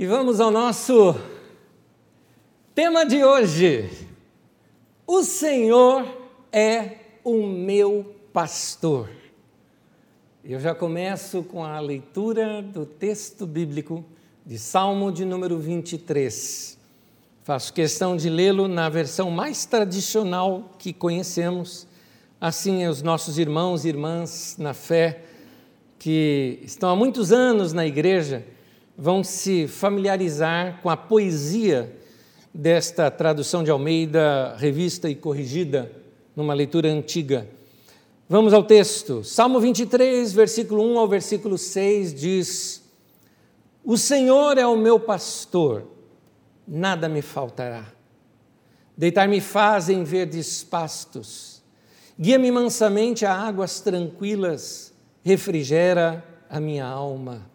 E vamos ao nosso tema de hoje. O Senhor é o meu pastor. Eu já começo com a leitura do texto bíblico de Salmo de número 23. Faço questão de lê-lo na versão mais tradicional que conhecemos. Assim, os nossos irmãos e irmãs na fé, que estão há muitos anos na igreja, vão se familiarizar com a poesia desta tradução de Almeida, revista e corrigida, numa leitura antiga. Vamos ao texto. Salmo 23, versículo 1 ao versículo 6 diz: O Senhor é o meu pastor, nada me faltará. Deitar-me faz em verdes pastos, guia-me mansamente a águas tranquilas, refrigera a minha alma.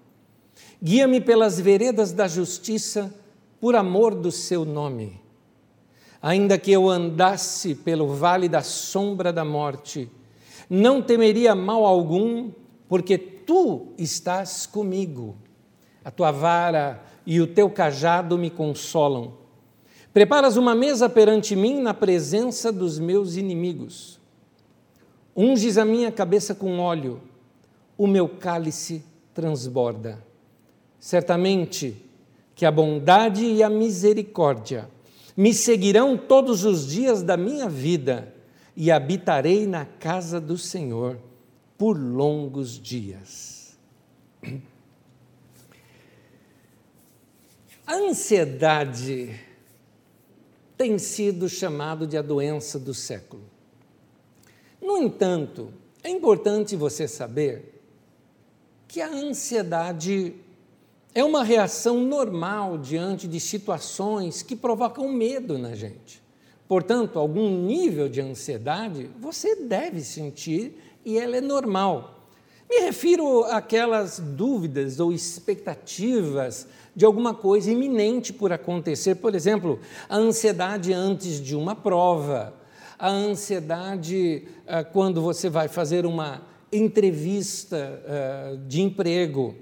Guia-me pelas veredas da justiça, por amor do seu nome. Ainda que eu andasse pelo vale da sombra da morte, não temeria mal algum, porque tu estás comigo. A tua vara e o teu cajado me consolam. Preparas uma mesa perante mim na presença dos meus inimigos. Unges a minha cabeça com óleo, o meu cálice transborda. Certamente que a bondade e a misericórdia me seguirão todos os dias da minha vida e habitarei na casa do Senhor por longos dias. A ansiedade tem sido chamado de a doença do século. No entanto, é importante você saber que a ansiedade é uma reação normal diante de situações que provocam medo na gente. Portanto, algum nível de ansiedade você deve sentir e ela é normal. Me refiro àquelas dúvidas ou expectativas de alguma coisa iminente por acontecer, por exemplo, a ansiedade antes de uma prova, a ansiedade ah, quando você vai fazer uma entrevista ah, de emprego,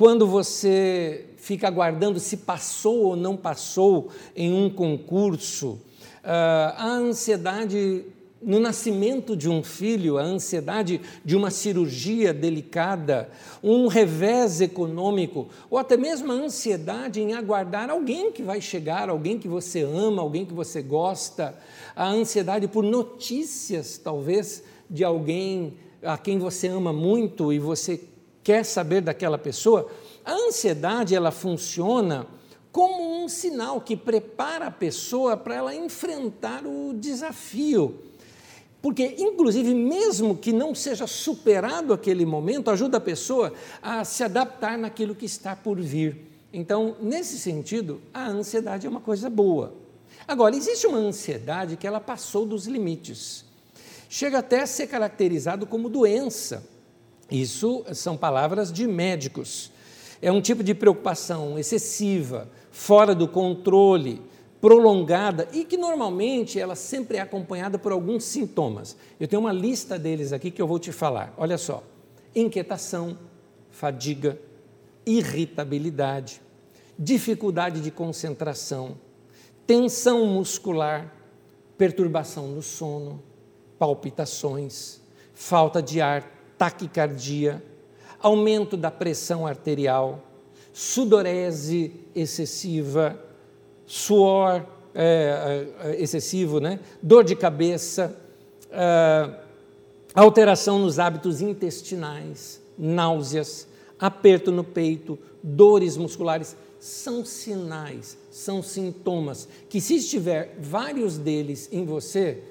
quando você fica aguardando se passou ou não passou em um concurso, ah, a ansiedade no nascimento de um filho, a ansiedade de uma cirurgia delicada, um revés econômico, ou até mesmo a ansiedade em aguardar alguém que vai chegar, alguém que você ama, alguém que você gosta, a ansiedade por notícias, talvez, de alguém a quem você ama muito e você quer saber daquela pessoa. A ansiedade, ela funciona como um sinal que prepara a pessoa para ela enfrentar o desafio. Porque, inclusive, mesmo que não seja superado aquele momento, ajuda a pessoa a se adaptar naquilo que está por vir. Então, nesse sentido, a ansiedade é uma coisa boa. Agora, existe uma ansiedade que ela passou dos limites. Chega até a ser caracterizado como doença. Isso são palavras de médicos. É um tipo de preocupação excessiva, fora do controle, prolongada e que normalmente ela sempre é acompanhada por alguns sintomas. Eu tenho uma lista deles aqui que eu vou te falar. Olha só: inquietação, fadiga, irritabilidade, dificuldade de concentração, tensão muscular, perturbação do sono, palpitações, falta de ar, taquicardia, aumento da pressão arterial, sudorese excessiva, suor é, é, excessivo, né? dor de cabeça, é, alteração nos hábitos intestinais, náuseas, aperto no peito, dores musculares, são sinais, são sintomas que, se estiver vários deles em você,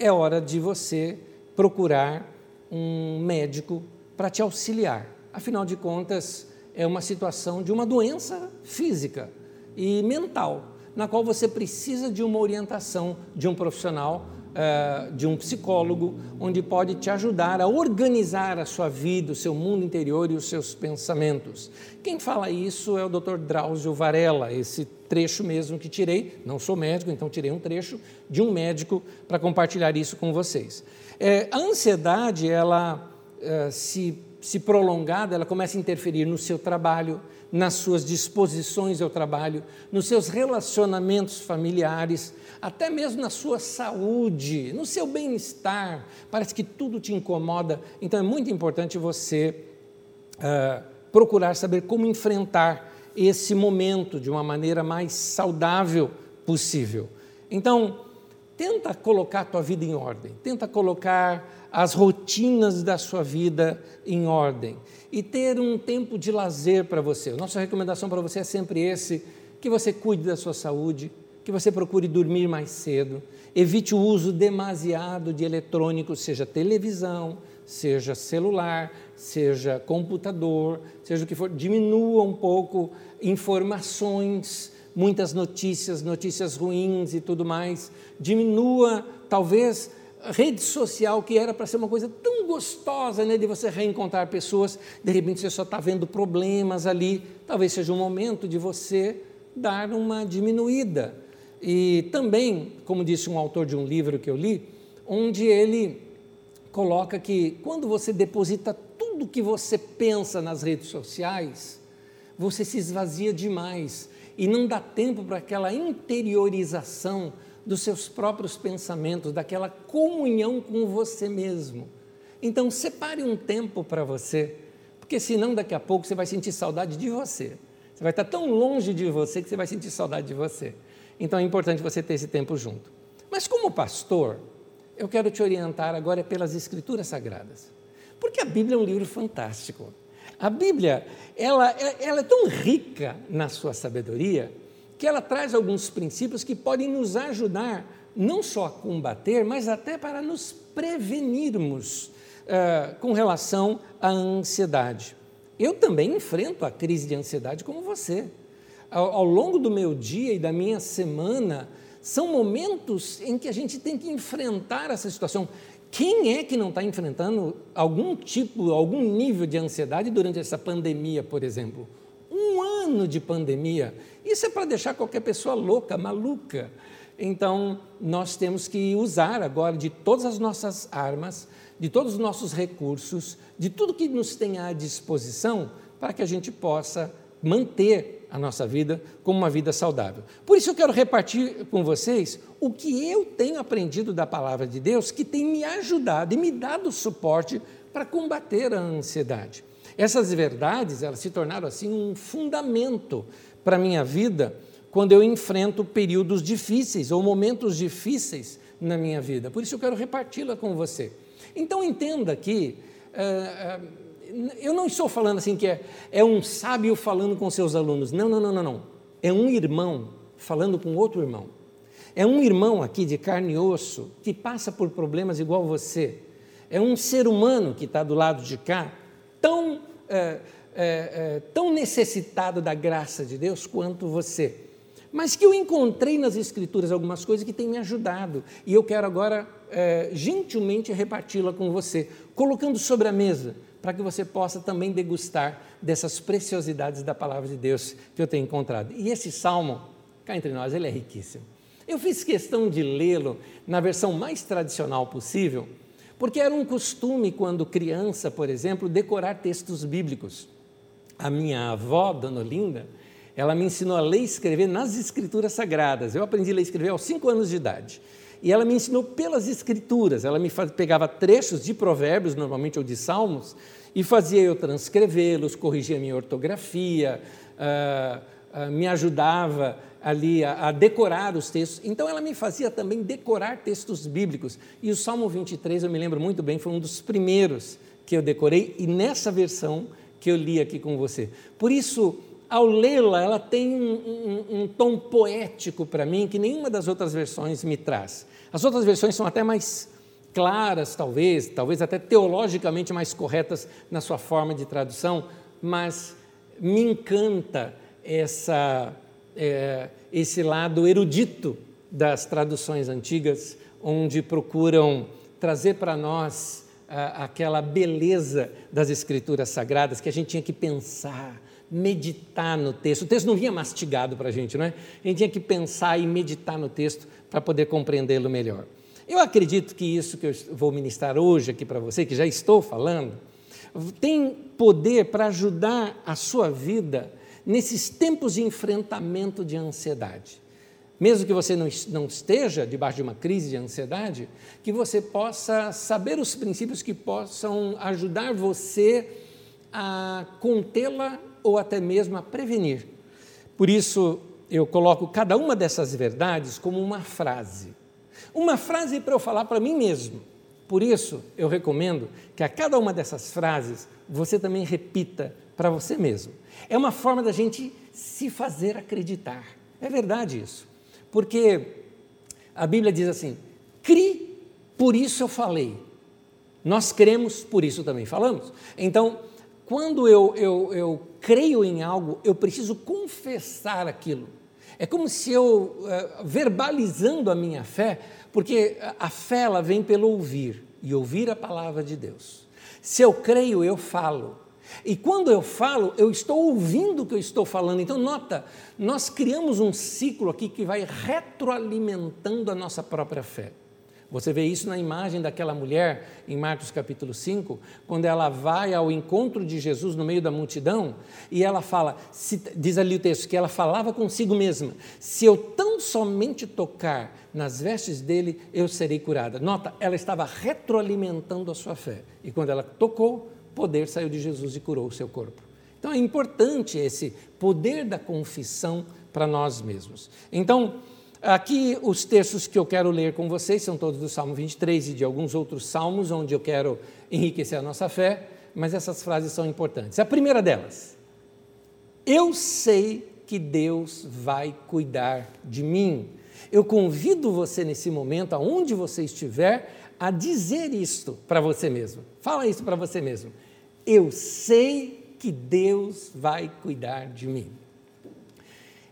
é hora de você procurar um médico para te auxiliar. Afinal de contas, é uma situação de uma doença física e mental, na qual você precisa de uma orientação de um profissional, eh, de um psicólogo, onde pode te ajudar a organizar a sua vida, o seu mundo interior e os seus pensamentos. Quem fala isso é o Dr. Drauzio Varela, esse trecho mesmo que tirei, não sou médico, então tirei um trecho de um médico para compartilhar isso com vocês. É, a ansiedade, ela é, se se prolongada, ela começa a interferir no seu trabalho, nas suas disposições ao trabalho, nos seus relacionamentos familiares, até mesmo na sua saúde, no seu bem-estar. Parece que tudo te incomoda. Então é muito importante você uh, procurar saber como enfrentar esse momento de uma maneira mais saudável possível. Então, tenta colocar a tua vida em ordem, tenta colocar as rotinas da sua vida em ordem. E ter um tempo de lazer para você. Nossa recomendação para você é sempre esse, que você cuide da sua saúde, que você procure dormir mais cedo, evite o uso demasiado de eletrônicos, seja televisão, seja celular, seja computador, seja o que for, diminua um pouco informações, muitas notícias, notícias ruins e tudo mais, diminua talvez rede social que era para ser uma coisa tão gostosa, né, de você reencontrar pessoas, de repente você só está vendo problemas ali, talvez seja um momento de você dar uma diminuída. E também, como disse um autor de um livro que eu li, onde ele coloca que quando você deposita tudo que você pensa nas redes sociais, você se esvazia demais. E não dá tempo para aquela interiorização dos seus próprios pensamentos, daquela comunhão com você mesmo. Então, separe um tempo para você, porque senão daqui a pouco você vai sentir saudade de você. Você vai estar tão longe de você que você vai sentir saudade de você. Então, é importante você ter esse tempo junto. Mas, como pastor, eu quero te orientar agora pelas Escrituras Sagradas, porque a Bíblia é um livro fantástico. A Bíblia, ela, ela é tão rica na sua sabedoria que ela traz alguns princípios que podem nos ajudar não só a combater, mas até para nos prevenirmos uh, com relação à ansiedade. Eu também enfrento a crise de ansiedade como você. Ao, ao longo do meu dia e da minha semana, são momentos em que a gente tem que enfrentar essa situação. Quem é que não está enfrentando algum tipo, algum nível de ansiedade durante essa pandemia, por exemplo? Ano de pandemia. Isso é para deixar qualquer pessoa louca, maluca. Então, nós temos que usar agora de todas as nossas armas, de todos os nossos recursos, de tudo que nos tem à disposição, para que a gente possa manter a nossa vida como uma vida saudável. Por isso eu quero repartir com vocês o que eu tenho aprendido da palavra de Deus que tem me ajudado e me dado suporte para combater a ansiedade. Essas verdades, elas se tornaram assim um fundamento para a minha vida quando eu enfrento períodos difíceis ou momentos difíceis na minha vida. Por isso eu quero reparti-la com você. Então entenda que uh, eu não estou falando assim que é, é um sábio falando com seus alunos. Não, não, não, não, não. É um irmão falando com outro irmão. É um irmão aqui de carne e osso que passa por problemas igual você. É um ser humano que está do lado de cá, tão. Uh, é, é, tão necessitado da graça de Deus quanto você. Mas que eu encontrei nas Escrituras algumas coisas que têm me ajudado. E eu quero agora é, gentilmente reparti-la com você, colocando sobre a mesa, para que você possa também degustar dessas preciosidades da palavra de Deus que eu tenho encontrado. E esse salmo, cá entre nós, ele é riquíssimo. Eu fiz questão de lê-lo na versão mais tradicional possível, porque era um costume, quando criança, por exemplo, decorar textos bíblicos a minha avó, Dona Olinda, ela me ensinou a ler e escrever nas escrituras sagradas. Eu aprendi a ler e escrever aos cinco anos de idade. E ela me ensinou pelas escrituras. Ela me faz, pegava trechos de provérbios, normalmente, ou de salmos, e fazia eu transcrevê-los, corrigia minha ortografia, uh, uh, me ajudava ali a, a, decorar os textos. Então, ela me fazia também decorar textos bíblicos. E o Salmo 23, eu me lembro muito bem, foi um dos primeiros que eu decorei, e nessa versão que eu li aqui com você. Por isso, ao lê-la, ela tem um, um, um tom poético para mim que nenhuma das outras versões me traz. As outras versões são até mais claras, talvez, talvez até teologicamente mais corretas na sua forma de tradução, mas me encanta essa, é, esse lado erudito das traduções antigas, onde procuram trazer para nós aquela beleza das escrituras sagradas que a gente tinha que pensar, meditar no texto. O texto não vinha mastigado para a gente, não é? A gente tinha que pensar e meditar no texto para poder compreendê-lo melhor. Eu acredito que isso que eu vou ministrar hoje aqui para você, que já estou falando, tem poder para ajudar a sua vida nesses tempos de enfrentamento de ansiedade. Mesmo que você não, esteja debaixo de uma crise de ansiedade, que você possa saber os princípios que possam ajudar você a contê-la ou até mesmo a prevenir. Por isso, eu coloco cada uma dessas verdades como uma frase. Uma frase para eu falar para mim mesmo. Por isso, eu recomendo que a cada uma dessas frases você também repita para você mesmo. É uma forma da gente se fazer acreditar. É verdade isso. Porque a Bíblia diz assim: crie, por isso eu falei. Nós cremos, por isso também falamos. Então, quando eu, eu, eu creio em algo, eu preciso confessar aquilo. É como se eu, eh, verbalizando a minha fé, porque a fé ela vem pelo ouvir, e ouvir a palavra de Deus. Se eu creio, eu falo. E quando eu falo, eu estou ouvindo o que eu estou falando. Então, nota, nós criamos um ciclo aqui que vai retroalimentando a nossa própria fé. Você vê isso na imagem daquela mulher em Marcos capítulo 5, quando ela vai ao encontro de Jesus no meio da multidão e ela fala, se, diz ali o texto, que ela falava consigo mesma: se eu tão somente tocar nas vestes dele, eu serei curada. Nota, ela estava retroalimentando a sua fé. E quando ela tocou, poder saiu de Jesus e curou o seu corpo. Então é importante esse poder da confissão para nós mesmos. Então, Aqui, os textos que eu quero ler com vocês são todos do Salmo 23 e de alguns outros salmos, onde eu quero enriquecer a nossa fé, mas essas frases são importantes. A primeira delas, eu sei que Deus vai cuidar de mim. Eu convido você nesse momento, aonde você estiver, a dizer isto para você mesmo. Fala isso para você mesmo. Eu sei que Deus vai cuidar de mim.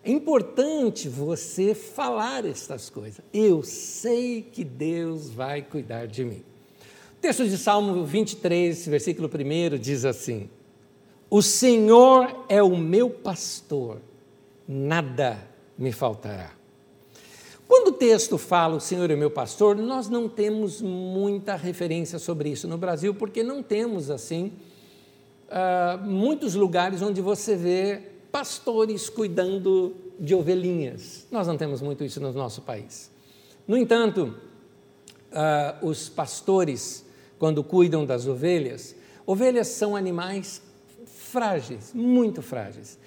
É importante você falar estas coisas. Eu sei que Deus vai cuidar de mim. O texto de Salmo 23, versículo 1 diz assim: O Senhor é o meu pastor, nada me faltará. Quando o texto fala o Senhor é meu pastor, nós não temos muita referência sobre isso no Brasil, porque não temos assim uh, muitos lugares onde você vê pastores cuidando de ovelhinhas. Nós não temos muito isso no nosso país. No entanto, uh, os pastores, quando cuidam das ovelhas, ovelhas são animais frágeis, muito frágeis.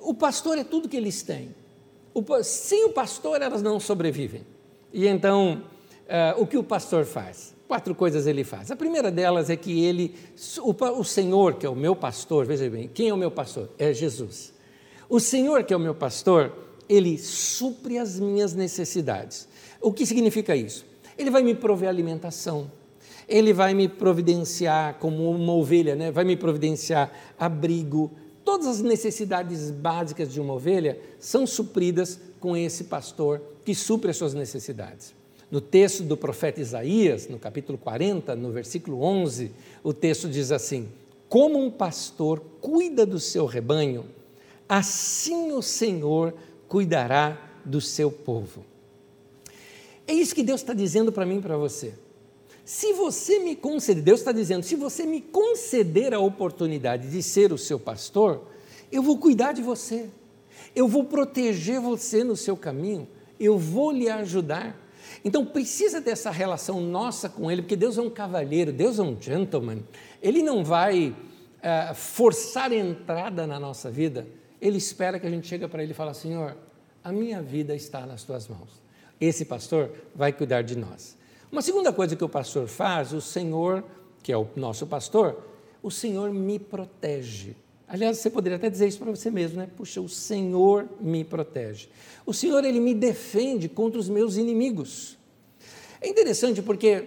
O pastor é tudo que eles têm. O, sem o pastor, elas não sobrevivem. E então, uh, o que o pastor faz? Quatro coisas ele faz. A primeira delas é que ele, o, Senhor, que é o meu pastor, veja bem, quem é o meu pastor? É Jesus. O Senhor, que é o meu pastor, ele supre as minhas necessidades. O que significa isso? Ele vai me prover alimentação, ele vai me providenciar como uma ovelha, né? vai me providenciar abrigo. Todas as necessidades básicas de uma ovelha são supridas com esse pastor que supre as suas necessidades. No texto do profeta Isaías, no capítulo 40, no versículo 11, o texto diz assim: Como um pastor cuida do seu rebanho, assim o Senhor cuidará do seu povo. É isso que Deus está dizendo para mim e para você. Se você me conceder, Deus está dizendo, se você me conceder a oportunidade de ser o seu pastor, eu vou cuidar de você, eu vou proteger você no seu caminho, eu vou lhe ajudar. Então precisa dessa relação nossa com Ele, porque Deus é um cavalheiro, Deus é um gentleman. Ele não vai uh, forçar entrada na nossa vida. Ele espera que a gente chegue para Ele e fale: Senhor, a minha vida está nas Tuas mãos. Esse pastor vai cuidar de nós. Uma segunda coisa que o pastor faz, o Senhor, que é o nosso pastor, o Senhor me protege. Aliás, você poderia até dizer isso para você mesmo, né? Puxa, o Senhor me protege. O Senhor, ele me defende contra os meus inimigos. É interessante porque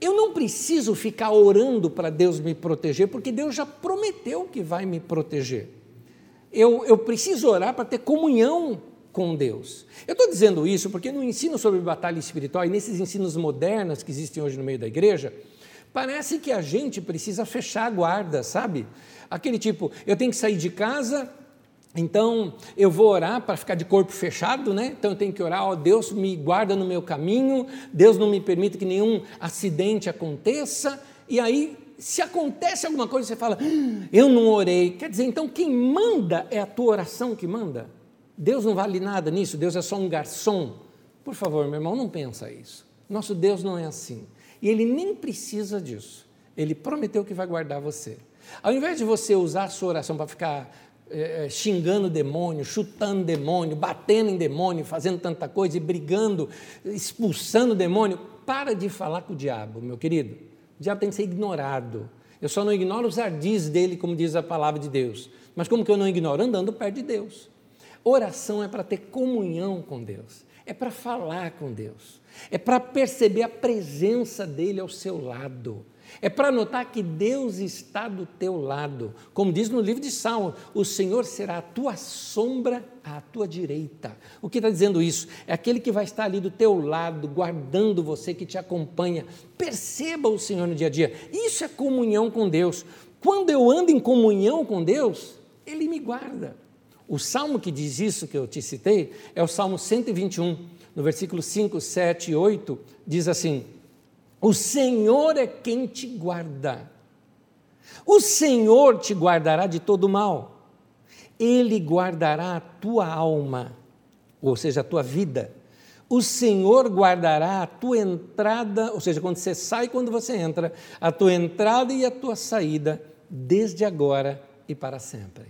eu não preciso ficar orando para Deus me proteger, porque Deus já prometeu que vai me proteger. Eu, eu preciso orar para ter comunhão com Deus. Eu estou dizendo isso porque no ensino sobre batalha espiritual e nesses ensinos modernos que existem hoje no meio da igreja, parece que a gente precisa fechar a guarda, sabe? Aquele tipo, eu tenho que sair de casa, então eu vou orar para ficar de corpo fechado, né? Então eu tenho que orar, ó Deus me guarda no meu caminho, Deus não me permite que nenhum acidente aconteça, e aí Se acontece alguma coisa, você fala, ah, eu não orei. Quer dizer, então quem manda é a tua oração que manda? Deus não vale nada nisso, Deus é só um garçom. Por favor, meu irmão, não pensa isso. Nosso Deus não é assim. E Ele nem precisa disso. Ele prometeu que vai guardar você. Ao invés de você usar a sua oração para ficar é, xingando demônio, chutando demônio, batendo em demônio, fazendo tanta coisa e brigando, expulsando demônio, para de falar com o diabo, meu querido. O diabo tem que ser ignorado. Eu só não ignoro os ardis dele, como diz a palavra de Deus. Mas como que eu não ignoro? Andando perto de Deus. Oração é para ter comunhão com Deus, é para falar com Deus, é para perceber a presença dele ao seu lado. É para notar que Deus está do teu lado. Como diz no livro de Salmo, o Senhor será a tua sombra à tua direita. O que está dizendo isso? É aquele que vai estar ali do teu lado, guardando você, que te acompanha. Perceba o Senhor no dia a dia. Isso é comunhão com Deus. Quando eu ando em comunhão com Deus, Ele me guarda. O salmo que diz isso, que eu te citei, é o Salmo 121, no versículo 5, 7 e 8, diz assim: o Senhor é quem te guarda. O Senhor te guardará de todo mal. Ele guardará a tua alma, ou seja, a tua vida. O Senhor guardará a tua entrada, ou seja, quando você sai quando você entra, a tua entrada e a tua saída, desde agora e para sempre.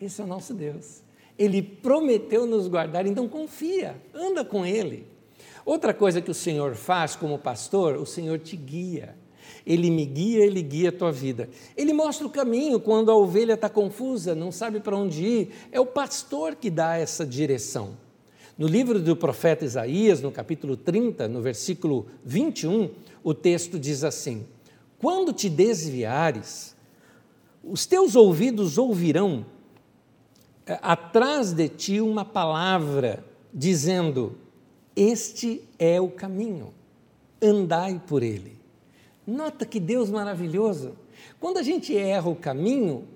Esse é o nosso Deus. Ele prometeu nos guardar, então confia, anda com Ele. Outra coisa que o Senhor faz como pastor, o Senhor te guia. Ele me guia, ele guia a tua vida. Ele mostra o caminho quando a ovelha está confusa, não sabe para onde ir. É o pastor que dá essa direção. No livro do profeta Isaías, no capítulo 30, no versículo 21, o texto diz assim: Quando te desviares, os teus ouvidos ouvirão eh, atrás de ti uma palavra dizendo: este é o caminho, andai por ele. Nota que Deus maravilhoso. Quando a gente erra o caminho,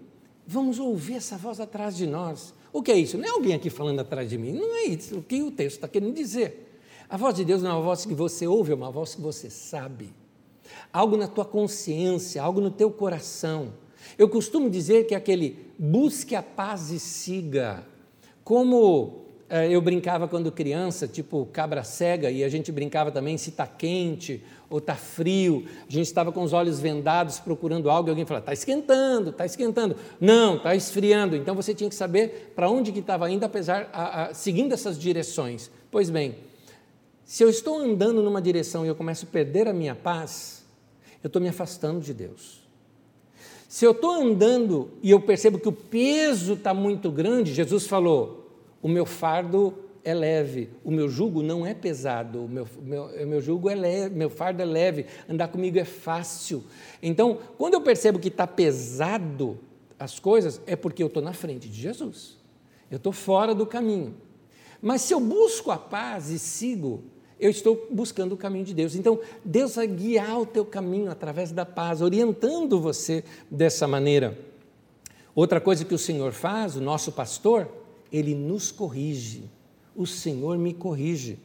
vamos ouvir essa voz atrás de nós. O que é isso? Não é alguém aqui falando atrás de mim, não é isso o que o texto está querendo dizer. A voz de Deus não é uma voz que você ouve, é uma voz que você sabe. Algo na tua consciência, algo no teu coração. Eu costumo dizer que é aquele busque a paz e siga. Como eu brincava quando criança, tipo cabra cega, e a gente brincava também se está quente ou está frio. A gente estava com os olhos vendados procurando algo e alguém falava, está esquentando, está esquentando. Não, está esfriando. Então você tinha que saber para onde que estava indo, apesar, a, a, seguindo essas direções. Pois bem, se eu estou andando numa direção e eu começo a perder a minha paz, eu estou me afastando de Deus. Se eu estou andando e eu percebo que o peso está muito grande, Jesus falou, o meu fardo é leve, o meu jugo não é pesado, o meu, meu, meu jugo é leve, meu fardo é leve, andar comigo é fácil. Então, quando eu percebo que está pesado as coisas, é porque eu estou na frente de Jesus, eu estou fora do caminho. Mas se eu busco a paz e sigo, eu estou buscando o caminho de Deus. Então, Deus vai guiar o teu caminho através da paz, orientando você dessa maneira. Outra coisa que o Senhor faz, o nosso pastor, ele nos corrige. O Senhor me corrige.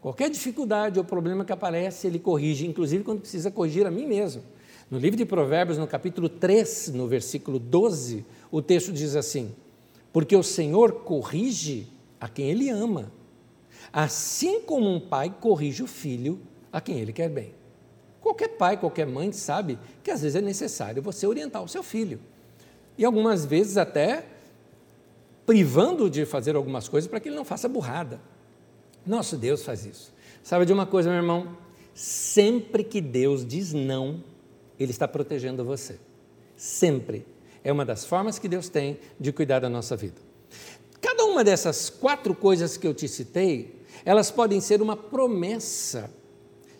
Qualquer dificuldade ou problema que aparece, Ele corrige, inclusive quando precisa corrigir a mim mesmo. No livro de Provérbios, no capítulo 3, no versículo 12, o texto diz assim: Porque o Senhor corrige a quem Ele ama, assim como um pai corrige o filho a quem ele quer bem. Qualquer pai, qualquer mãe sabe que às vezes é necessário você orientar o seu filho. E algumas vezes até privando de fazer algumas coisas para que ele não faça burrada. Nosso Deus faz isso. Sabe de uma coisa, meu irmão? Sempre que Deus diz não, Ele está protegendo você. Sempre. É uma das formas que Deus tem de cuidar da nossa vida. Cada uma dessas quatro coisas que eu te citei, elas podem ser uma promessa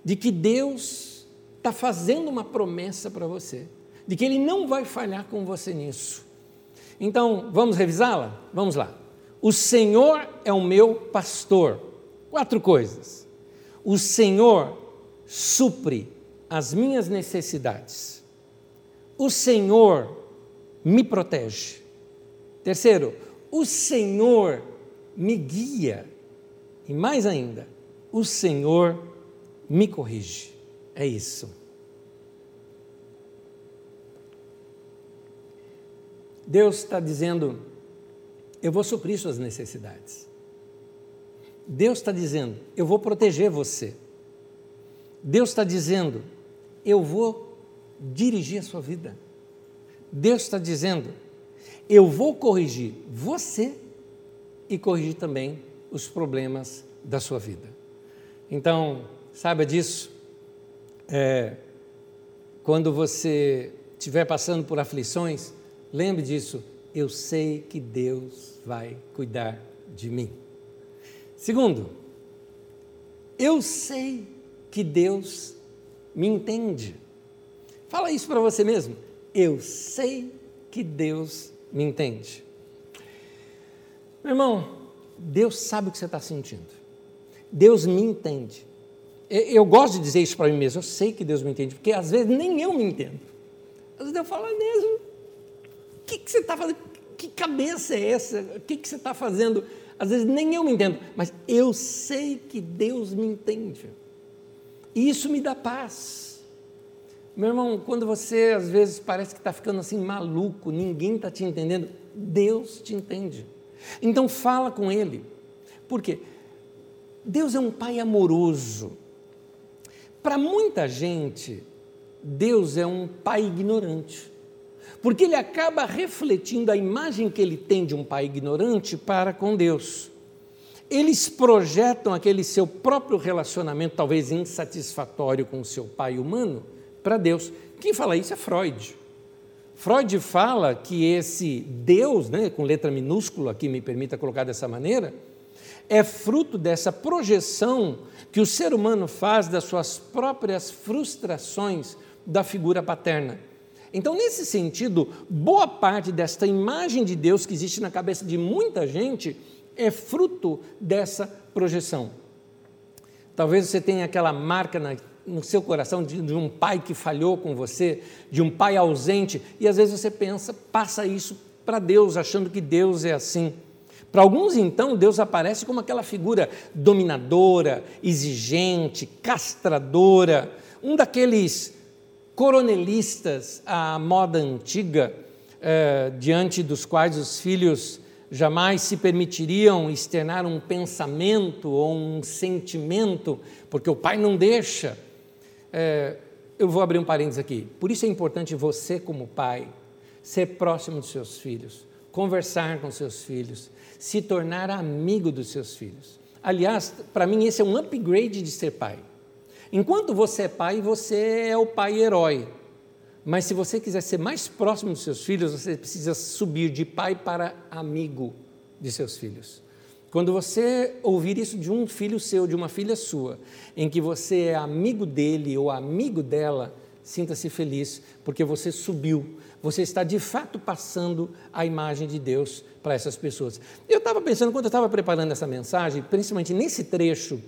de que Deus está fazendo uma promessa para você, de que Ele não vai falhar com você nisso. Então, vamos revisá-la? Vamos lá. O Senhor é o meu pastor. Quatro coisas. O Senhor supre as minhas necessidades. O Senhor me protege. Terceiro, o Senhor me guia. E mais ainda, o Senhor me corrige. É isso. Deus está dizendo: eu vou suprir suas necessidades. Deus está dizendo: eu vou proteger você. Deus está dizendo: eu vou dirigir a sua vida. Deus está dizendo: eu vou corrigir você e corrigir também os problemas da sua vida. Então, saiba disso. É, quando você estiver passando por aflições, lembre disso. Eu sei que Deus vai cuidar de mim. Segundo, eu sei que Deus me entende. Fala isso para você mesmo. Eu sei que Deus me entende. Meu irmão, Deus sabe o que você está sentindo. Deus me entende. Eu gosto de dizer isso para mim mesmo. Eu sei que Deus me entende, porque às vezes nem eu me entendo. Às vezes eu falo, mesmo, o que, que você está fazendo? Que cabeça é essa? O que, que você está fazendo? Às vezes nem eu me entendo, mas eu sei que Deus me entende. E isso me dá paz. Meu irmão, quando você às vezes parece que está ficando assim maluco, ninguém está te entendendo, Deus te entende. Então fala com Ele. Por quê? Deus é um Pai amoroso. Para muita gente, Deus é um pai ignorante, porque ele acaba refletindo a imagem que ele tem de um pai ignorante para com Deus. Eles projetam aquele seu próprio relacionamento, talvez insatisfatório com o seu pai humano, para Deus. Quem fala isso é Freud. Freud fala que esse Deus, né, com letra minúscula, que me permita colocar dessa maneira, é fruto dessa projeção que o ser humano faz das suas próprias frustrações da figura paterna. Então, nesse sentido, boa parte desta imagem de Deus que existe na cabeça de muita gente é fruto dessa projeção. Talvez você tenha aquela marca na, no seu coração de, de, um pai que falhou com você, de um pai ausente, e às vezes você pensa, passa isso para Deus, achando que Deus é assim. Para alguns, então, Deus aparece como aquela figura dominadora, exigente, castradora, um daqueles coronelistas à moda antiga, eh, diante dos quais os filhos jamais se permitiriam externar um pensamento ou um sentimento, porque o pai não deixa. Eh, eu vou abrir um parênteses aqui. Por isso é importante você, como pai, ser próximo dos seus filhos, conversar com seus filhos, se tornar amigo dos seus filhos. Aliás, para mim, esse é um upgrade de ser pai. Enquanto você é pai, você é o pai herói. Mas se você quiser ser mais próximo dos seus filhos, você precisa subir de pai para amigo de seus filhos. Quando você ouvir isso de um filho seu, de uma filha sua, em que você é amigo dele ou amigo dela, sinta-se feliz, porque você subiu, você está de fato passando a imagem de Deus para essas pessoas. Eu estava pensando, quando eu estava preparando essa mensagem, principalmente nesse trecho,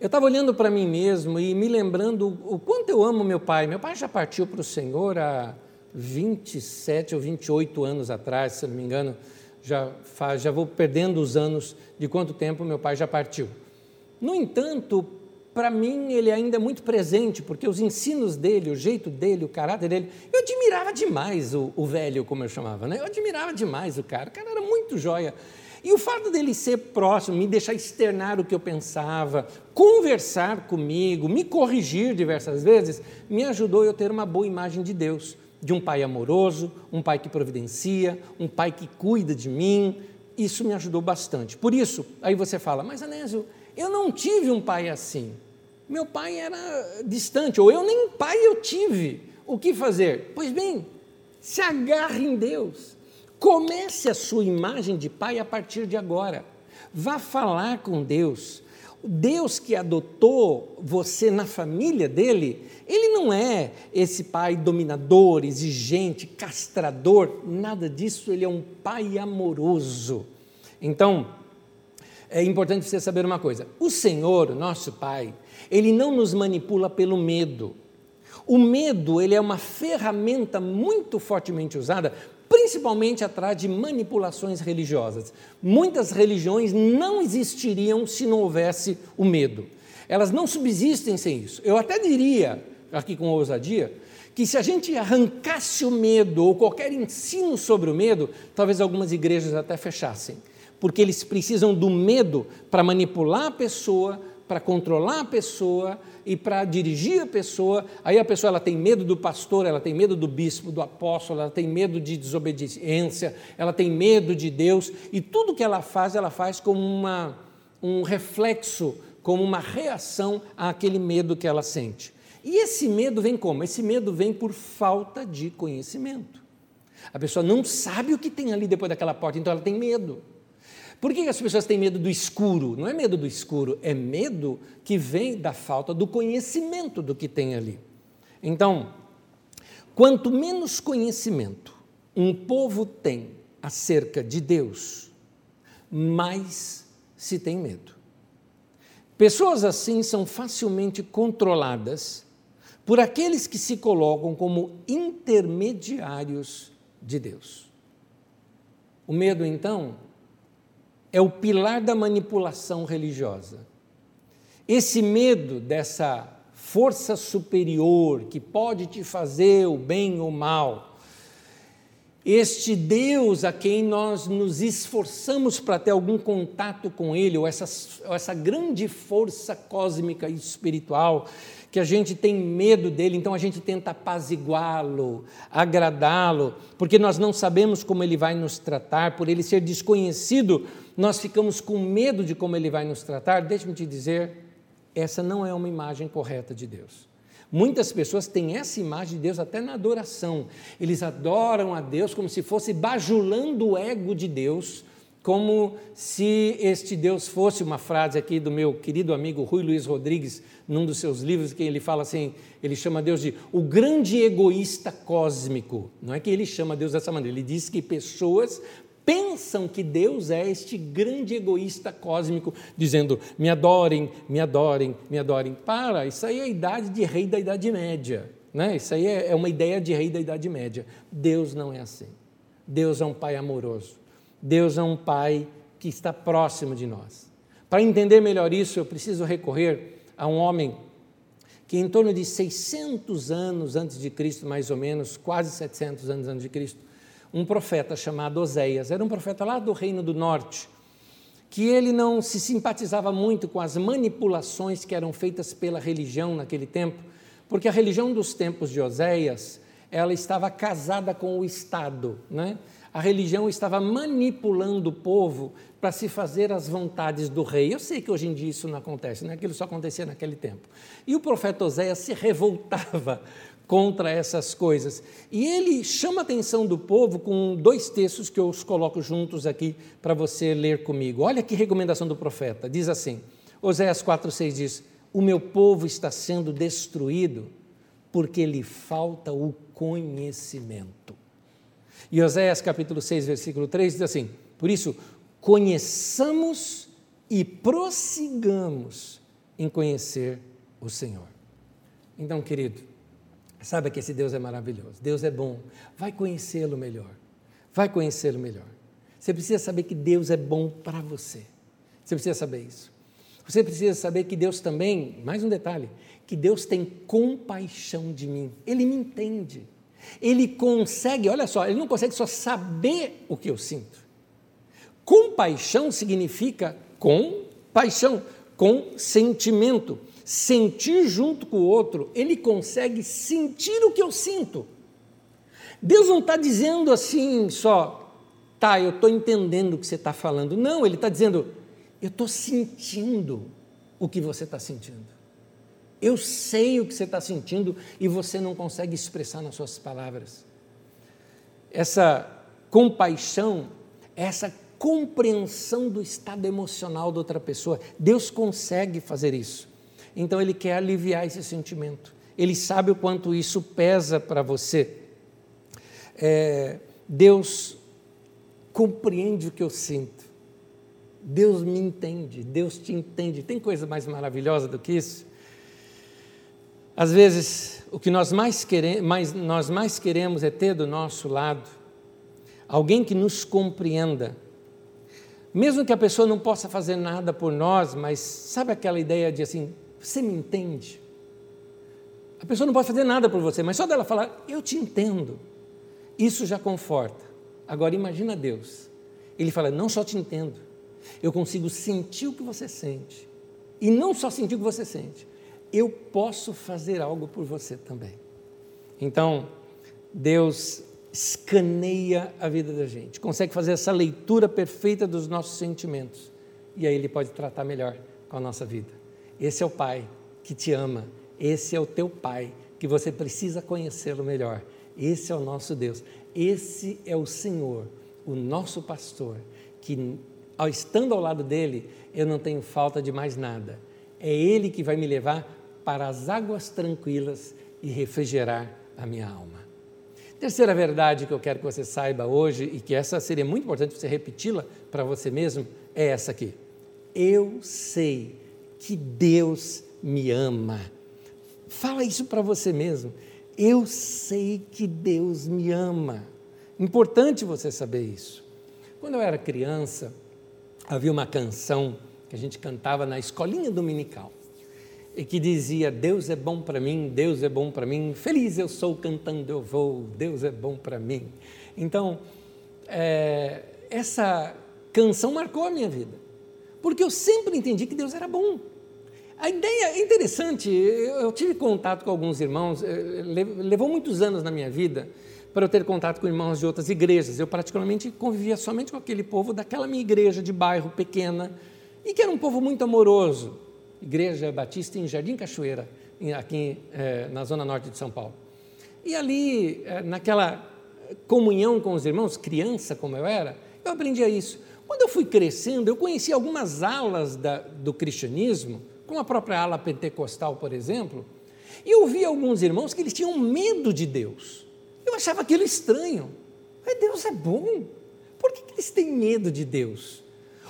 eu estava olhando para mim mesmo e me lembrando o quanto eu amo meu pai. Meu pai já partiu para o Senhor há 27 ou 28 anos atrás, se não me engano, já, faz, já vou perdendo os anos de quanto tempo meu pai já partiu. No entanto, para mim ele ainda é muito presente, porque os ensinos dele, o jeito dele, o caráter dele, eu admirava demais o, o velho, como eu chamava, né? eu admirava demais o cara, o cara era muito joia. E o fato dele ser próximo, me deixar externar o que eu pensava, conversar comigo, me corrigir diversas vezes, me ajudou eu ter uma boa imagem de Deus, de um pai amoroso, um pai que providencia, um pai que cuida de mim. Isso me ajudou bastante. Por isso, aí você fala, mas Anésio, eu não tive um pai assim. Meu pai era distante, ou eu nem pai eu tive. O que fazer? Pois bem, se agarre em Deus. Comece a sua imagem de pai a partir de agora. Vá falar com Deus. Deus que adotou você na família dele, ele não é esse pai dominador, exigente, castrador, nada disso, ele é um pai amoroso. Então, é importante você saber uma coisa: o Senhor, nosso Pai, ele não nos manipula pelo medo. O medo ele é uma ferramenta muito fortemente usada, principalmente atrás de manipulações religiosas. Muitas religiões não existiriam se não houvesse o medo. Elas não subsistem sem isso. Eu até diria, aqui com ousadia, que se a gente arrancasse o medo ou qualquer ensino sobre o medo, talvez algumas igrejas até fechassem, porque eles precisam do medo para manipular a pessoa, para controlar a pessoa e para dirigir a pessoa. Aí a pessoa ela tem medo do pastor, ela tem medo do bispo, do apóstolo, ela tem medo de desobediência, ela tem medo de Deus e tudo que ela faz, ela faz como uma, um reflexo, como uma reação àquele medo que ela sente. E esse medo vem como? Esse medo vem por falta de conhecimento. A pessoa não sabe o que tem ali depois daquela porta, então ela tem medo. Por que as pessoas têm medo do escuro? Não é medo do escuro, é medo que vem da falta do conhecimento do que tem ali. Então, quanto menos conhecimento um povo tem acerca de Deus, mais se tem medo. Pessoas assim são facilmente controladas por aqueles que se colocam como intermediários de Deus. O medo, então, é o pilar da manipulação religiosa. Esse medo dessa força superior que pode te fazer o bem ou o mal, este Deus a quem nós nos esforçamos para ter algum contato com Ele, ou essa, ou essa grande força cósmica e espiritual, que a gente tem medo dele, então a gente tenta apaziguá-lo, agradá-lo, porque nós não sabemos como ele vai nos tratar, por ele ser desconhecido, nós ficamos com medo de como ele vai nos tratar. Deixe-me te dizer, essa não é uma imagem correta de Deus. Muitas pessoas têm essa imagem de Deus até na adoração. Eles adoram a Deus como se fosse bajulando o ego de Deus, como se este Deus fosse uma frase aqui do meu querido amigo Rui Luiz Rodrigues, num dos seus livros, que ele fala assim, ele chama Deus de o grande egoísta cósmico. Não é que ele chama Deus dessa maneira, ele diz que pessoas pensam que Deus é este grande egoísta cósmico, dizendo: me adorem, me adorem, me adorem. Para, isso aí é a idade de rei da Idade Média. Né? Isso aí é, é uma ideia de rei da Idade Média. Deus não é assim. Deus é um pai amoroso. Deus é um Pai que está próximo de nós. Para entender melhor isso, eu preciso recorrer a um homem que em torno de 600 anos antes de Cristo, mais ou menos, quase 700 anos antes de Cristo, um profeta chamado Oséias, era um profeta lá do Reino do Norte, que ele não se simpatizava muito com as manipulações que eram feitas pela religião naquele tempo, porque a religião dos tempos de Oséias, ela estava casada com o Estado, né? a religião estava manipulando o povo para se fazer as vontades do rei. Eu sei que hoje em dia isso não acontece, né? aquilo só acontecia naquele tempo. E o profeta Oséias se revoltava contra essas coisas. E ele chama a atenção do povo com dois textos que eu os coloco juntos aqui para você ler comigo. Olha que recomendação do profeta. Diz assim: Oséias 4,6 diz: O meu povo está sendo destruído porque lhe falta o conhecimento. E Oséias capítulo 6, versículo 3 diz assim: Por isso, conheçamos e prossigamos em conhecer o Senhor. Então, querido, saiba que esse Deus é maravilhoso, Deus é bom, vai conhecê-lo melhor, vai conhecê-lo melhor. Você precisa saber que Deus é bom para você, você precisa saber isso. Você precisa saber que Deus também, mais um detalhe, que Deus tem compaixão de mim, Ele me entende. Ele consegue, olha só, ele não consegue só saber o que eu sinto. Compaixão significa com paixão, com sentimento. Sentir junto com o outro, ele consegue sentir o que eu sinto. Deus não está dizendo assim só, tá, eu estou entendendo o que você está falando. Não, ele está dizendo, eu estou sentindo o que você está sentindo. Eu sei o que você está sentindo e você não consegue expressar nas suas palavras. Essa compaixão, essa compreensão do estado emocional da outra pessoa, Deus consegue fazer isso. Então Ele quer aliviar esse sentimento. Ele sabe o quanto isso pesa para você. É, Deus compreende o que eu sinto. Deus me entende, Deus te entende. Tem coisa mais maravilhosa do que isso? Às vezes, o que nós mais, queremos, mais, nós mais queremos é ter do nosso lado alguém que nos compreenda. Mesmo que a pessoa não possa fazer nada por nós, mas sabe aquela ideia de assim, você me entende? A pessoa não pode fazer nada por você, mas só dela falar, eu te entendo, isso já conforta. Agora imagina Deus. Ele fala, não só te entendo, eu consigo sentir o que você sente. E não só sentir o que você sente, eu posso fazer algo por você também. Então, Deus escaneia a vida da gente, consegue fazer essa leitura perfeita dos nossos sentimentos. E aí Ele pode tratar melhor com a nossa vida. Esse é o Pai que te ama, esse é o teu Pai, que você precisa conhecê-lo melhor. Esse é o nosso Deus, esse é o Senhor, o nosso pastor, que ao estando ao lado dele, eu não tenho falta de mais nada. É Ele que vai me levar para as águas tranquilas e refrigerar a minha alma. Terceira verdade que eu quero que você saiba hoje, e que essa seria muito importante você repeti-la para você mesmo, é essa aqui. Eu sei que Deus me ama. Fala isso para você mesmo. Eu sei que Deus me ama. Importante você saber isso. Quando eu era criança, havia uma canção que a gente cantava na escolinha dominical e que dizia: Deus é bom para mim, Deus é bom para mim, feliz eu sou cantando eu vou, Deus é bom para mim. Então, é, essa canção marcou a minha vida, porque eu sempre entendi que Deus era bom. A ideia é interessante, eu tive contato com alguns irmãos, eh, levou muitos anos na minha vida para eu ter contato com irmãos de outras igrejas. Eu particularmente convivia somente com aquele povo daquela minha igreja de bairro pequena, e que era um povo muito amoroso, Igreja Batista em Jardim Cachoeira, aqui é, na zona norte de São Paulo. E ali, é, naquela comunhão com os irmãos, criança como eu era, eu aprendia isso. Quando eu fui crescendo, eu conheci algumas alas da, do cristianismo, como a própria ala pentecostal, por exemplo, e eu vi alguns irmãos que eles tinham medo de Deus. Eu achava aquilo estranho. Mas Deus é bom. Por que, que eles têm medo de Deus?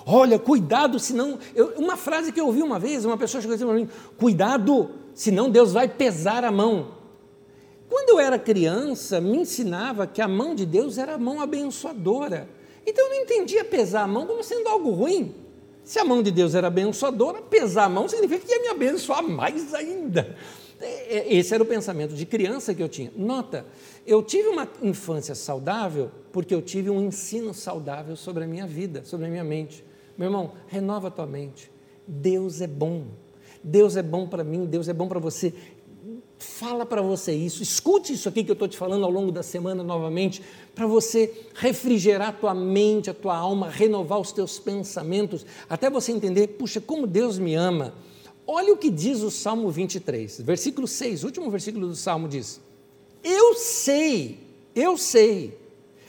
Olha, cuidado, senão. Eu, uma frase que eu ouvi uma vez, uma pessoa chegou assim para mim: cuidado, senão Deus vai pesar a mão. Quando eu era criança, me ensinava que a mão de Deus era a mão abençoadora. Então eu não entendia pesar a mão como sendo algo ruim. Se a mão de Deus era abençoadora, pesar a mão significa que ia me abençoar mais ainda. É, é, esse era o pensamento de criança que eu tinha. Nota, eu tive uma infância saudável porque eu tive um ensino saudável sobre a minha vida, sobre a minha mente. Meu irmão, renova a tua mente. Deus é bom. Deus é bom para mim, Deus é bom para você. Fala para você isso, escute isso aqui que eu estou te falando ao longo da semana novamente, para você refrigerar a tua mente, a tua alma, renovar os teus pensamentos, até você entender, puxa, como Deus me ama. Olha o que diz o Salmo 23, versículo 6, último versículo do Salmo diz: Eu sei, eu sei,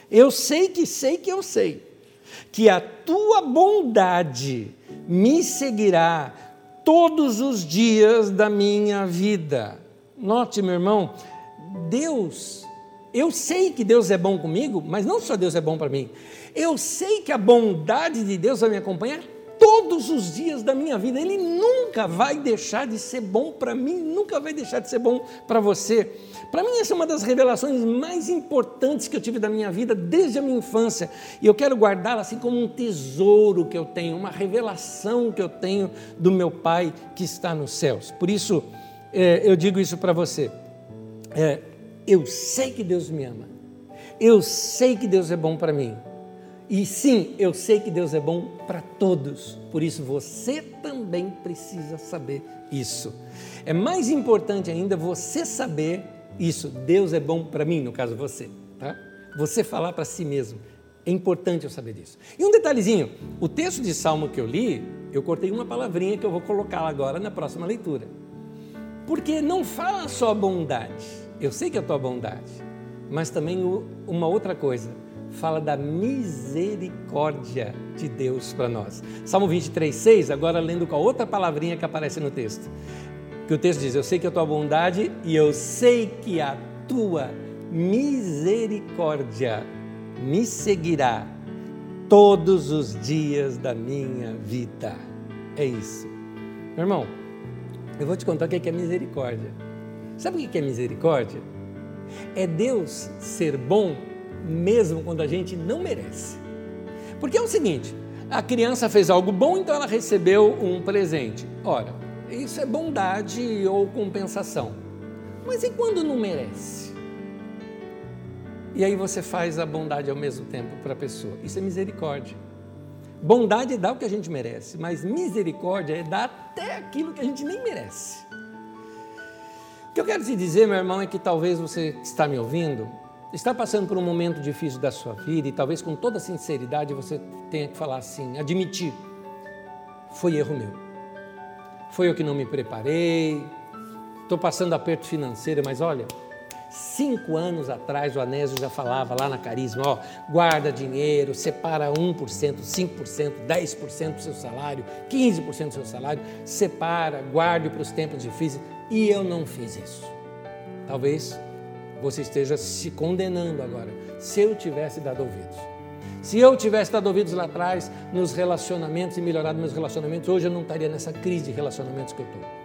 eu sei que sei que eu sei que a tua bondade me seguirá todos os dias da minha vida. Note, meu irmão, Deus, eu sei que Deus é bom comigo, mas não só Deus é bom para mim, eu sei que a bondade de Deus vai me acompanhar todos os dias da minha vida. Ele nunca vai deixar de ser bom para mim, nunca vai deixar de ser bom para você. Para mim, essa é uma das revelações mais importantes que eu tive da minha vida desde a minha infância. E eu quero guardá-la assim como um tesouro que eu tenho, uma revelação que eu tenho do meu Pai que está nos céus. Por isso, é, eu digo isso para você. É, eu sei que Deus me ama. Eu sei que Deus é bom para mim. E sim, eu sei que Deus é bom para todos. Por isso, você também precisa saber isso. É mais importante ainda você saber isso, Deus é bom para mim, no caso você, tá? Você falar para si mesmo. É importante eu saber disso. E um detalhezinho: o texto de Salmo que eu li, eu cortei uma palavrinha que eu vou colocar agora na próxima leitura. Porque não fala só bondade, eu sei que é a tua bondade, mas também uma outra coisa, fala da misericórdia de Deus para nós. Salmo 23, 6, agora lendo com a outra palavrinha que aparece no texto que o texto diz: Eu sei que a tua bondade e eu sei que a tua misericórdia me seguirá todos os dias da minha vida. É isso. Meu irmão, eu vou te contar o que é misericórdia. Sabe o que é misericórdia? É Deus ser bom mesmo quando a gente não merece. Porque é o seguinte: a criança fez algo bom, então ela recebeu um presente. Ora, isso é bondade ou compensação. Mas e quando não merece? E aí você faz a bondade ao mesmo tempo para a pessoa. Isso é misericórdia. Bondade é dar o que a gente merece, mas misericórdia é dar até aquilo que a gente nem merece. O que eu quero te dizer, meu irmão, é que talvez você que está me ouvindo está passando por um momento difícil da sua vida e talvez com toda sinceridade você tenha que falar assim, admitir, foi erro meu. Foi eu que não me preparei, estou passando aperto financeiro, mas olha, cinco anos atrás o Anésio já falava lá na Carisma, ó, guarda dinheiro, separa 1%, 5%, 10% do seu salário, 15% do seu salário, separa, guarde para os tempos difíceis, e eu não fiz isso. Talvez você esteja se condenando agora, se eu tivesse dado ouvidos. Se eu tivesse dado ouvidos lá atrás nos relacionamentos e melhorado meus relacionamentos, hoje eu não estaria nessa crise de relacionamentos que eu estou.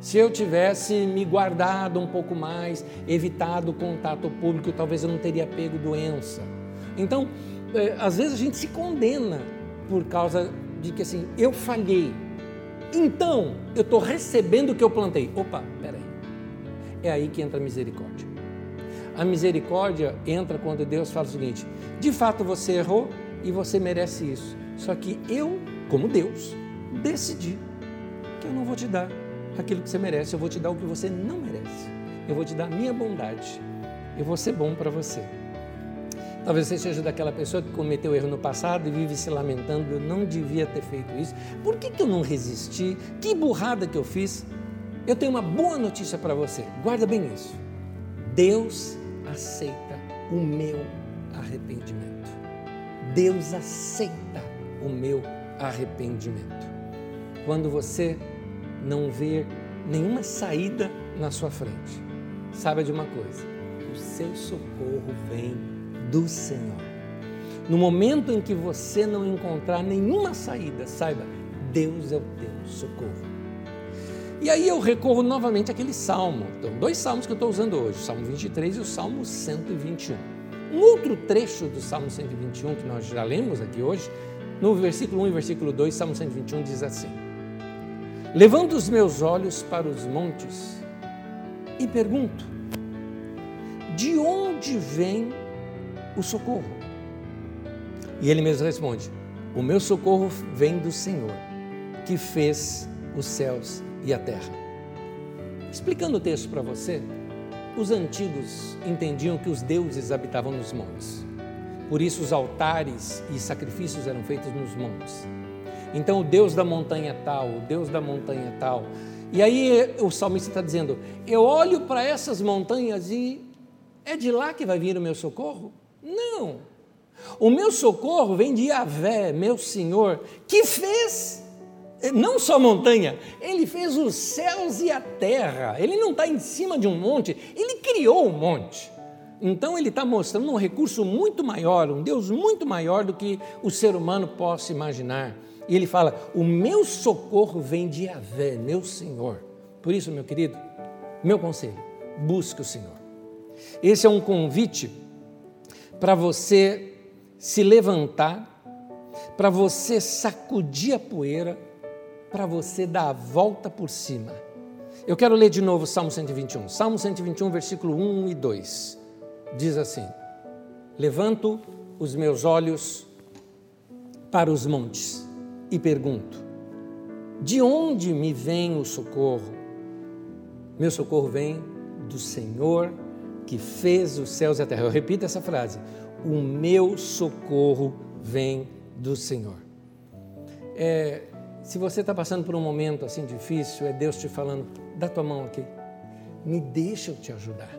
Se eu tivesse me guardado um pouco mais, evitado o contato público, talvez eu não teria pego doença. Então, é, às vezes a gente se condena por causa de que assim, eu falhei. Então, eu estou recebendo o que eu plantei. Opa, peraí. É aí que entra a misericórdia. A misericórdia entra quando Deus fala o seguinte: de fato você errou e você merece isso. Só que eu, como Deus, decidi que eu não vou te dar aquilo que você merece, eu vou te dar o que você não merece. Eu vou te dar a minha bondade. Eu vou ser bom para você. Talvez você seja daquela pessoa que cometeu erro no passado e vive se lamentando, eu não devia ter feito isso. Por que, que eu não resisti? Que burrada que eu fiz? Eu tenho uma boa notícia para você. Guarda bem isso. Deus aceita o meu arrependimento. Deus aceita o meu arrependimento. Quando você não ver nenhuma saída na sua frente, saiba de uma coisa: o seu socorro vem do Senhor. No momento em que você não encontrar nenhuma saída, saiba, Deus é o teu socorro. E aí eu recorro novamente àquele salmo. Então, dois salmos que eu estou usando hoje, o Salmo 23 e o Salmo 121. Um outro trecho do Salmo 121 que nós já lemos aqui hoje, no versículo 1 e versículo 2, Salmo 121 diz assim: Levanto os meus olhos para os montes e pergunto: de onde vem o socorro? E ele mesmo responde: O meu socorro vem do Senhor, que fez os céus e a terra. Explicando o texto para você, os antigos entendiam que os deuses habitavam nos montes. Por isso, os altares e sacrifícios eram feitos nos montes. Então, o Deus da montanha tal, o Deus da montanha tal. E aí o salmista está dizendo: Eu olho para essas montanhas e é de lá que vai vir o meu socorro? Não. O meu socorro vem de Yahvé, meu Senhor, que fez não só montanha, ele fez os céus e a terra. Ele não está em cima de um monte, ele criou um monte. Então ele está mostrando um recurso muito maior, um Deus muito maior do que o ser humano possa imaginar. E ele fala: O meu socorro vem de Yahvé, meu Senhor. Por isso, meu querido, meu conselho: busque o Senhor. Esse é um convite para você se levantar, para você sacudir a poeira, para você dar a volta por cima. Eu quero ler de novo o Salmo 121. Salmo 121, versículo 1 e 2. Diz assim: Levanto os meus olhos para os montes e pergunto: de onde me vem o socorro? Meu socorro vem do Senhor que fez os céus e a terra. Eu repito essa frase: o meu socorro vem do Senhor. É, se você está passando por um momento assim difícil, é Deus te falando: dá tua mão aqui, me deixa eu te ajudar.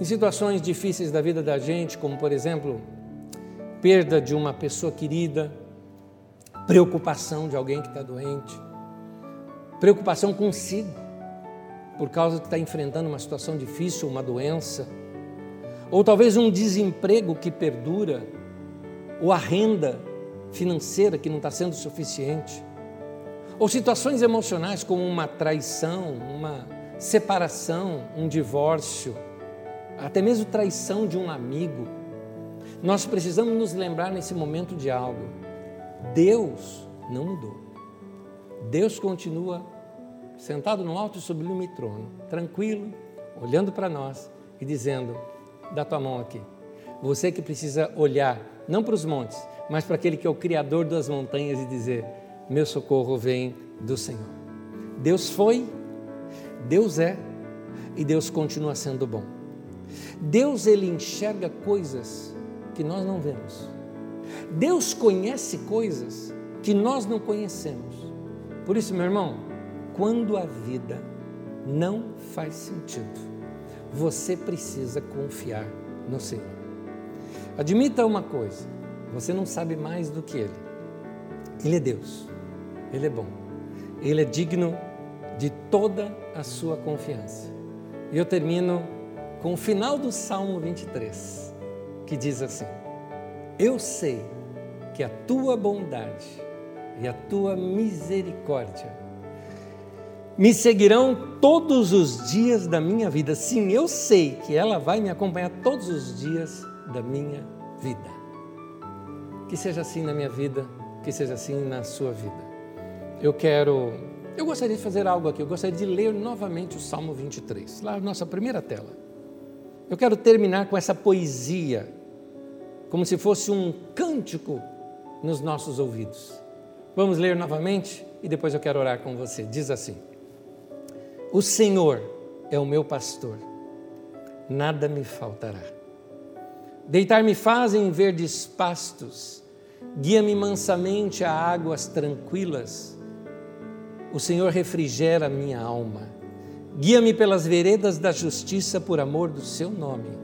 Em situações difíceis da vida da gente, como por exemplo, perda de uma pessoa querida, preocupação de alguém que está doente, preocupação consigo, por causa que está enfrentando uma situação difícil, uma doença, ou talvez um desemprego que perdura, ou a renda financeira que não está sendo suficiente, ou situações emocionais como uma traição, uma separação, um divórcio, até mesmo traição de um amigo. Nós precisamos nos lembrar nesse momento de algo Deus não mudou. Deus continua sentado no alto e sublime trono, tranquilo, olhando para nós e dizendo: Dá tua mão aqui. Você que precisa olhar, não para os montes, mas para aquele que é o Criador das montanhas e dizer: Meu socorro vem do Senhor. Deus foi, Deus é e Deus continua sendo bom. Deus ele enxerga coisas que nós não vemos. Deus conhece coisas que nós não conhecemos. Por isso, meu irmão, quando a vida não faz sentido, você precisa confiar no Senhor. Admita uma coisa: você não sabe mais do que Ele. Ele é Deus, Ele é bom, Ele é digno de toda a sua confiança. E eu termino com o final do Salmo 23, que diz assim: Eu sei que a tua bondade e a tua misericórdia me seguirão todos os dias da minha vida. Sim, eu sei que ela vai me acompanhar todos os dias da minha vida. Que seja assim na minha vida, que seja assim na sua vida. Eu quero, eu gostaria de fazer algo aqui, eu gostaria de ler novamente o Salmo 23, lá na nossa primeira tela. Eu quero terminar com essa poesia, como se fosse um cântico nos nossos ouvidos. Vamos ler novamente e depois eu quero orar com você. Diz assim: o Senhor é o meu pastor, nada me faltará. Deitar-me fazem em verdes pastos, guia-me mansamente a águas tranquilas. O Senhor refrigera minha alma, guia-me pelas veredas da justiça por amor do seu nome.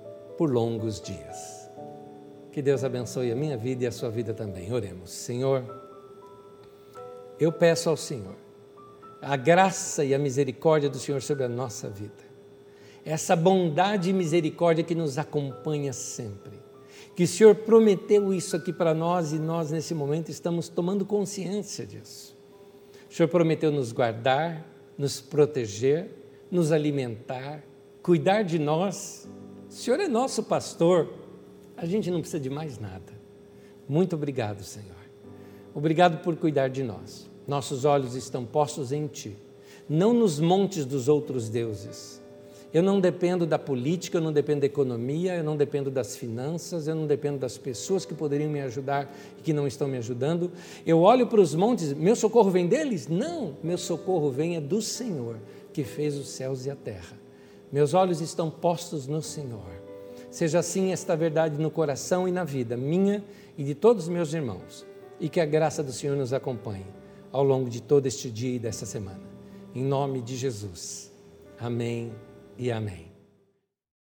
por longos dias. Que Deus abençoe a minha vida e a sua vida também. Oremos. Senhor, eu peço ao Senhor a graça e a misericórdia do Senhor sobre a nossa vida. Essa bondade e misericórdia que nos acompanha sempre. Que o Senhor prometeu isso aqui para nós e nós, nesse momento, estamos tomando consciência disso. O Senhor prometeu nos guardar, nos proteger, nos alimentar, cuidar de nós. O Senhor é nosso pastor, a gente não precisa de mais nada. Muito obrigado, Senhor. Obrigado por cuidar de nós. Nossos olhos estão postos em Ti, não nos montes dos outros deuses. Eu não dependo da política, eu não dependo da economia, eu não dependo das finanças, eu não dependo das pessoas que poderiam me ajudar e que não estão me ajudando. Eu olho para os montes, meu socorro vem deles? Não, meu socorro vem é do Senhor, que fez os céus e a terra. Meus olhos estão postos no Senhor. Seja assim esta verdade no coração e na vida minha e de todos os meus irmãos, e que a graça do Senhor nos acompanhe ao longo de todo este dia e dessa semana. Em nome de Jesus. Amém e amém.